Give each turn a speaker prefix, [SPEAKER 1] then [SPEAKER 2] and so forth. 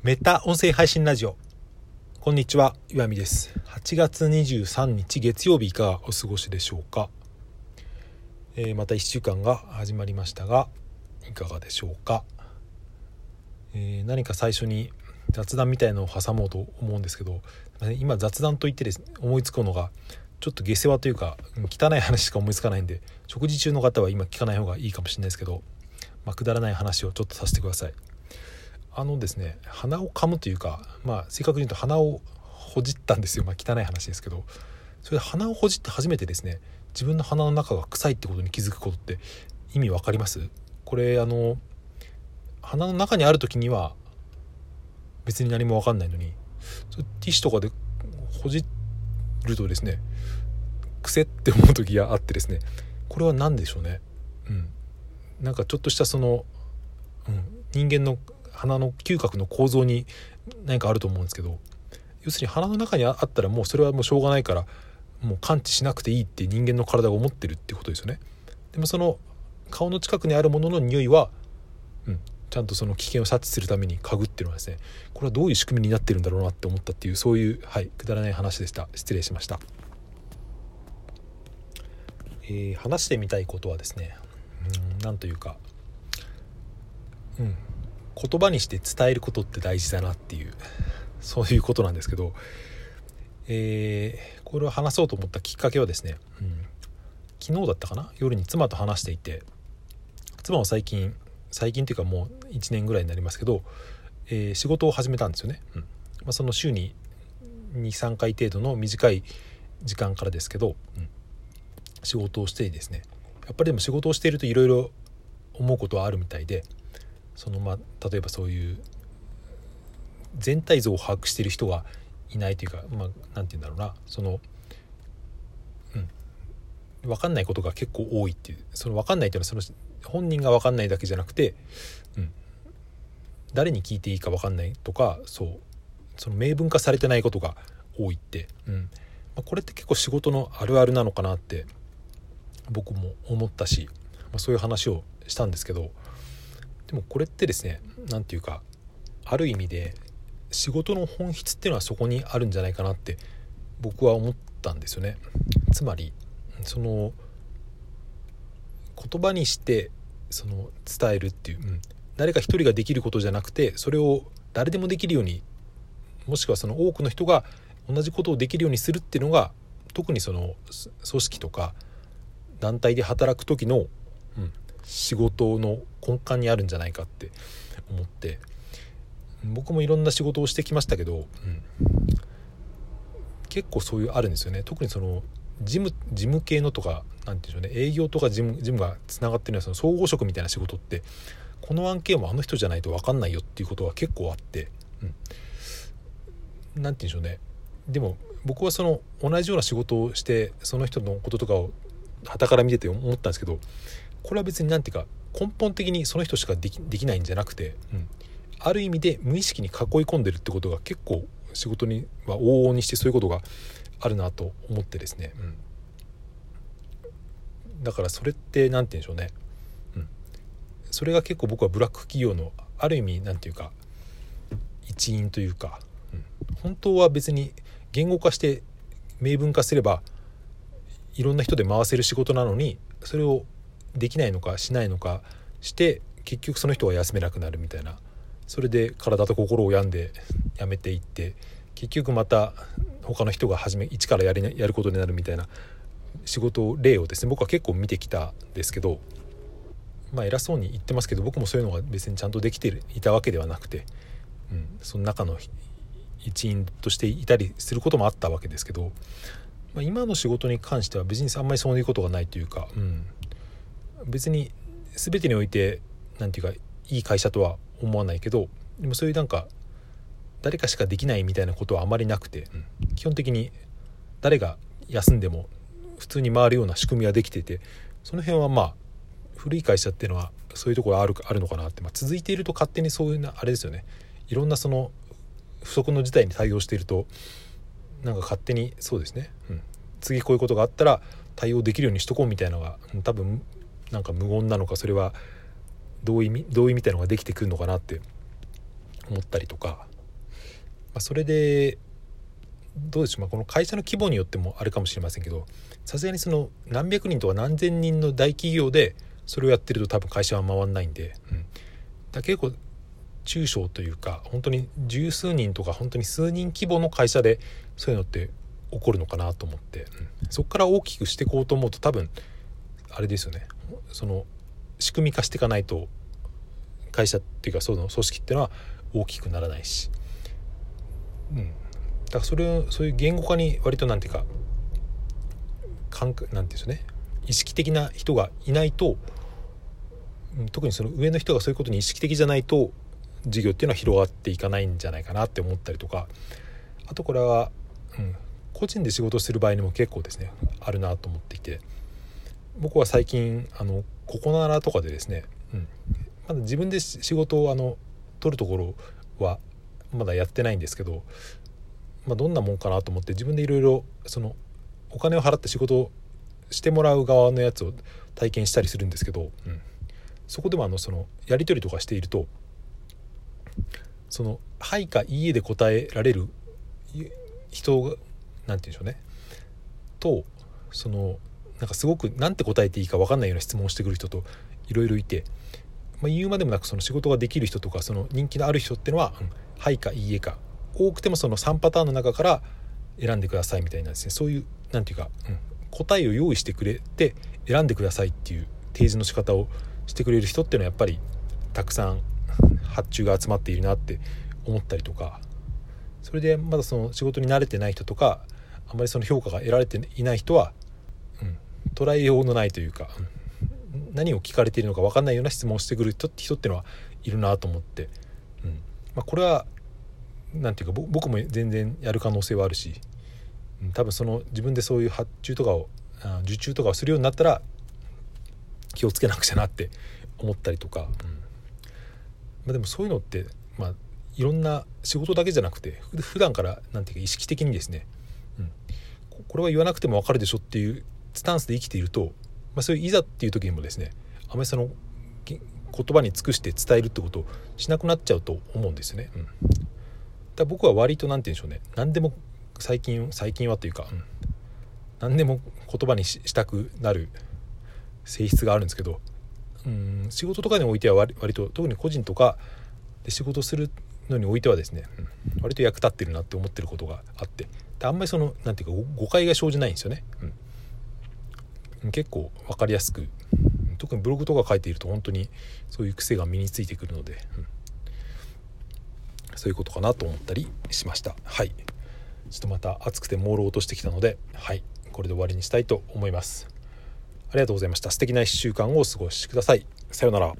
[SPEAKER 1] メタ音声配信ラジオ。こんにちは岩見です。8月23日月曜日いかがお過ごしでしょうか、えー、また1週間が始まりましたがいかがでしょうか、えー、何か最初に雑談みたいのを挟もうと思うんですけど今雑談といってです、ね、思いつくのがちょっと下世話というか汚い話しか思いつかないんで食事中の方は今聞かない方がいいかもしれないですけど、まあ、くだらない話をちょっとさせてください。あのですね鼻を噛むというかまあ正確に言うと鼻をほじったんですよ。まあ汚い話ですけど。それで鼻をほじって初めてですね自分の鼻の中が臭いってことに気づくことって意味わかります？これあの鼻の中にある時には別に何も分かんないのにティッシュとかでほじるとですね癖って思う時があってですねこれは何でしょうね？うん。なんかちょっとしたその、うん、人間の鼻の嗅覚の構造に何かあると思うんですけど要するに鼻の中にあったらもうそれはもうしょうがないからもう感知しなくていいって人間の体が思ってるってことですよね。でもその顔の近くにあるものの匂いは、うん、ちゃんとその危険を察知するために嗅ぐっていうのはですねこれはどういう仕組みになってるんだろうなって思ったっていうそういう、はい、くだらない話でした。失礼しました、えー、話してみたいことはですねうんというかうん。言葉にして伝えることって大事だなっていうそういうことなんですけど、えー、これを話そうと思ったきっかけはですね、うん、昨日だったかな？夜に妻と話していて妻は最近最近っていうかもう1年ぐらいになりますけど、えー、仕事を始めたんですよね、うん。まあ、その週に23回程度の短い時間からですけど、うん、仕事をしてですね。やっぱりでも仕事をしているといろいろ思うことはあるみたいでそのまあ例えばそういう全体像を把握している人がいないというかまあ何て言うんだろうな。そのうん。分かんないことが結構多いっていう。その分かんないっていうのはその本人が分かんないだけじゃなくて、うん、誰に聞いていいか分かんないとかそう。その明文化されてないことが多いって、うん。まあ、これって結構仕事のあるあるなのかなって僕も思ったし、まあ、そういう話をしたんですけどでもこれってですね何て言うかある意味で仕事の本質っていうのはそこにあるんじゃないかなって僕は思ったんですよね。つまりその言葉にしてその伝えるっていう、うん、誰か一人ができることじゃなくてそれを誰でもできるようにもしくはその多くの人が同じことをできるようにするっていうのが特にその組織とか団体で働く時の、うん、仕事の根幹にあるんじゃないかって思って僕もいろんな仕事をしてきましたけど、うん、結構そういうあるんですよね。特にその事務事務系のとか何て言うんでしょうね。営業とか事務事務がつながってるようなその総合職みたいな仕事ってこの案件はあの人じゃないと分かんないよっていうことは結構あって、うん、て言うんでしょうね。でも僕はその同じような仕事をしてその人のこととかを傍から見てて思ったんですけどこれは別に何て言うか根本的にその人しかできできないんじゃなくて、うん、ある意味で無意識に囲い込んでるってことが結構仕事には往々にしてそういうことがあるなと思ってですね、うん、だからそれって何て言うんでしょうね、うん、それが結構僕はブラック企業のある意味何て言うか一因というか、うん、本当は別に言語化して明文化すればいろんな人で回せる仕事なのにそれをできないのかしないのかして結局その人は休めなくなるみたいな。それで体と心を病んでやめていって結局また他の人が始め一からやりやることになるみたいな仕事例をですね僕は結構見てきたんですけどまあ偉そうに言ってますけど僕もそういうのが別にちゃんとできていたわけではなくて、うん、その中の一員としていたりすることもあったわけですけど、まあ、今の仕事に関しては別にあんまりそういうことがないというか、うん、別に全てにおいて何て言うかいい会社とは思わないけどでもそういうなんか誰かしかできないみたいなことはあまりなくて、うん、基本的に誰が休んでも普通に回るような仕組みができててその辺はまあ古い会社っていうのはそういうところあるあるのかなって、まあ、続いていると勝手にそういうなあれですよね。いろんなその不測の事態に対応しているとなんか勝手にそうですね、うん、次こういうことがあったら対応できるようにしとこうみたいなのが多分なんか無言なのかそれは同意同意みたいのができてくるのかなって思ったりとか、まあ、それでどうでしょう、まあ、この会社の規模によってもあるかもしれませんけどさすがにその何百人とか何千人の大企業でそれをやってると多分会社は回んないんで、うん、だ結構中小というか本当に十数人とか本当に数人規模の会社でそういうのって起こるのかなと思って、うん、そこから大きくしていこうと思うと多分あれですよね。その仕組み化していかないと会社っていうかその組織っていうのは大きくならないし、うん、だからそれをそういう言語化に割となんていうか感覚なんていうんですよね。意識的な人がいないと特にその上の人がそういうことに意識的じゃないと事業っていうのは広がっていかないんじゃないかなって思ったりとか。あとこれは、うん、個人で仕事する場合にも結構ですねあるなと思っていて。僕は最近あのココナラとかでですね、うん、まだ自分で仕事をあの取るところはまだやってないんですけど、まあ、どんなもんかなと思って自分でいろいろそのお金を払って仕事をしてもらう側のやつを体験したりするんですけど、うん、そこでもあのそのやり取りとかしているとその「はい」か「いいえ」で答えられる人が何て言うんでしょうね。とそのなんかすごく何て答えていいか分かんないような質問をしてくる人といろいろいて、まあ、言うまでもなくその仕事ができる人とかその人気のある人っていうのは「うん、はい」か「いいえ」か多くてもその3パターンの中から選んでくださいみたいなですね。そういう何て言うか、うん、答えを用意してくれて選んでくださいっていう提示の仕方をしてくれる人っていうのはやっぱりたくさん発注が集まっているなって思ったりとかそれでまだその仕事に慣れてない人とかあまりその評価が得られていない人は、捉えようのないというか、何を聞かれているのか分かんないような質問をしてくる人って人ってのはいるなと思って、うん。まあ、これは何て言うか僕も全然やる可能性はあるし、うん、多分その自分でそういう発注とかを受注とかをするようになったら気をつけなくちゃなって思ったりとか、うん。まあ、でもそういうのって、まあ、いろんな仕事だけじゃなくて普段からなんていうか意識的にですね、うん、これは言わなくても分かるでしょっていうスタンスで生きていると、まあ、そういういざっていう時にもですねあまりその言葉に尽くして伝えるってことをしなくなっちゃうと思うんですよね。うん、だ僕は割と何て言うんでしょうね。何でも最近最近はというか、うん、何でも言葉にしたくなる性質があるんですけどうん。仕事とかにおいては割割と特に個人とかで仕事するのにおいてはですね、うん、割と役立ってるなって思ってることがあって。であんまりその何ていうか誤解が生じないんですよね、うん、結構分かりやすく特にブログとか書いていると本当にそういう癖が身についてくるので、うん、そういうことかなと思ったりしました。はい。ちょっとまた暑くて朦朧としてきたのではい。これで終わりにしたいと思います。ありがとうございました。素敵な1週間をお過ごしください。さようなら。